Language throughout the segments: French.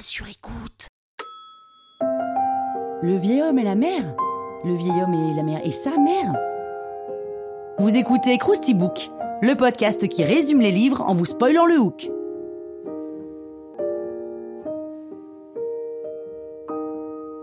Sur écoute. Le vieil homme et la mère Le vieil homme et la mère et sa mère Vous écoutez Krusty Book, le podcast qui résume les livres en vous spoilant le hook.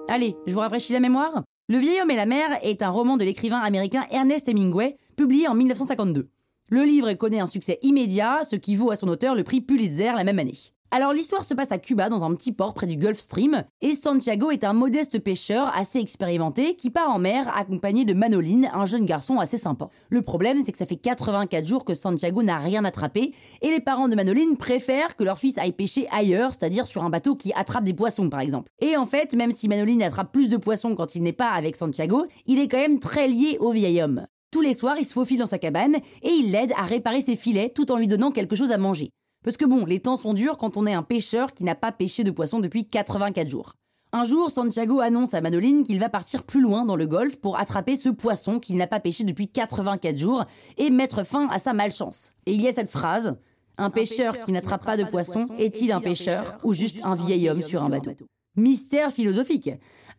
Allez, je vous rafraîchis la mémoire Le vieil homme et la mère est un roman de l'écrivain américain Ernest Hemingway, publié en 1952. Le livre connaît un succès immédiat, ce qui vaut à son auteur le prix Pulitzer la même année. Alors l'histoire se passe à Cuba dans un petit port près du Gulf Stream et Santiago est un modeste pêcheur assez expérimenté qui part en mer accompagné de Manoline, un jeune garçon assez sympa. Le problème c'est que ça fait 84 jours que Santiago n'a rien attrapé et les parents de Manoline préfèrent que leur fils aille pêcher ailleurs, c'est-à-dire sur un bateau qui attrape des poissons par exemple. Et en fait, même si Manoline attrape plus de poissons quand il n'est pas avec Santiago, il est quand même très lié au vieil homme. Tous les soirs, il se faufile dans sa cabane et il l'aide à réparer ses filets tout en lui donnant quelque chose à manger. Parce que bon, les temps sont durs quand on est un pêcheur qui n'a pas pêché de poisson depuis 84 jours. Un jour, Santiago annonce à Manoline qu'il va partir plus loin dans le golfe pour attraper ce poisson qu'il n'a pas pêché depuis 84 jours et mettre fin à sa malchance. Et il y a cette phrase Un pêcheur qui n'attrape pas de poisson est-il un pêcheur ou juste un vieil homme sur un bateau Mystère philosophique.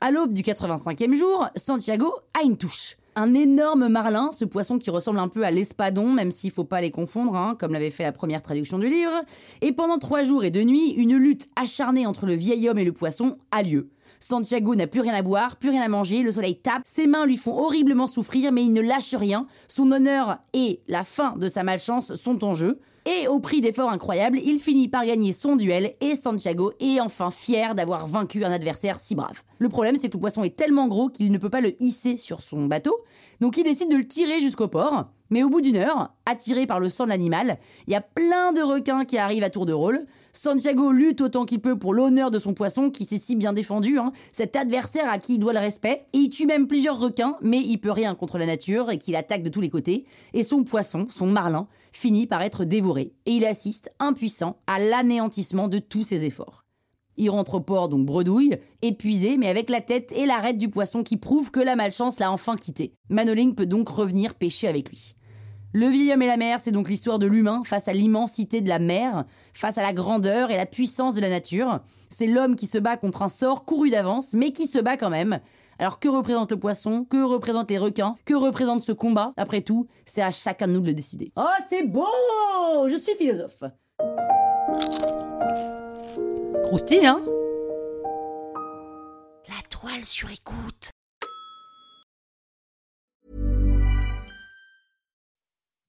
À l'aube du 85e jour, Santiago a une touche un énorme marlin, ce poisson qui ressemble un peu à l'espadon, même s'il faut pas les confondre, hein, comme l'avait fait la première traduction du livre. Et pendant trois jours et deux nuits, une lutte acharnée entre le vieil homme et le poisson a lieu. Santiago n'a plus rien à boire, plus rien à manger, le soleil tape, ses mains lui font horriblement souffrir, mais il ne lâche rien. Son honneur et la fin de sa malchance sont en jeu. Et au prix d'efforts incroyables, il finit par gagner son duel et Santiago est enfin fier d'avoir vaincu un adversaire si brave. Le problème, c'est que le poisson est tellement gros qu'il ne peut pas le hisser sur son bateau, donc il décide de le tirer jusqu'au port. Mais au bout d'une heure, attiré par le sang de l'animal, il y a plein de requins qui arrivent à tour de rôle. Santiago lutte autant qu'il peut pour l'honneur de son poisson qui s'est si bien défendu, hein. cet adversaire à qui il doit le respect, et il tue même plusieurs requins, mais il peut rien contre la nature et qu'il attaque de tous les côtés, et son poisson, son marlin, finit par être dévoré, et il assiste, impuissant, à l'anéantissement de tous ses efforts. Il rentre au port donc bredouille, épuisé, mais avec la tête et l'arête du poisson qui prouve que la malchance l'a enfin quitté. Manoling peut donc revenir pêcher avec lui. Le vieil homme et la mer, c'est donc l'histoire de l'humain face à l'immensité de la mer, face à la grandeur et la puissance de la nature. C'est l'homme qui se bat contre un sort couru d'avance, mais qui se bat quand même. Alors que représente le poisson? Que représentent les requins? Que représente ce combat? Après tout, c'est à chacun de nous de le décider. Oh, c'est beau Je suis philosophe. Croustille, hein? La toile sur écoute.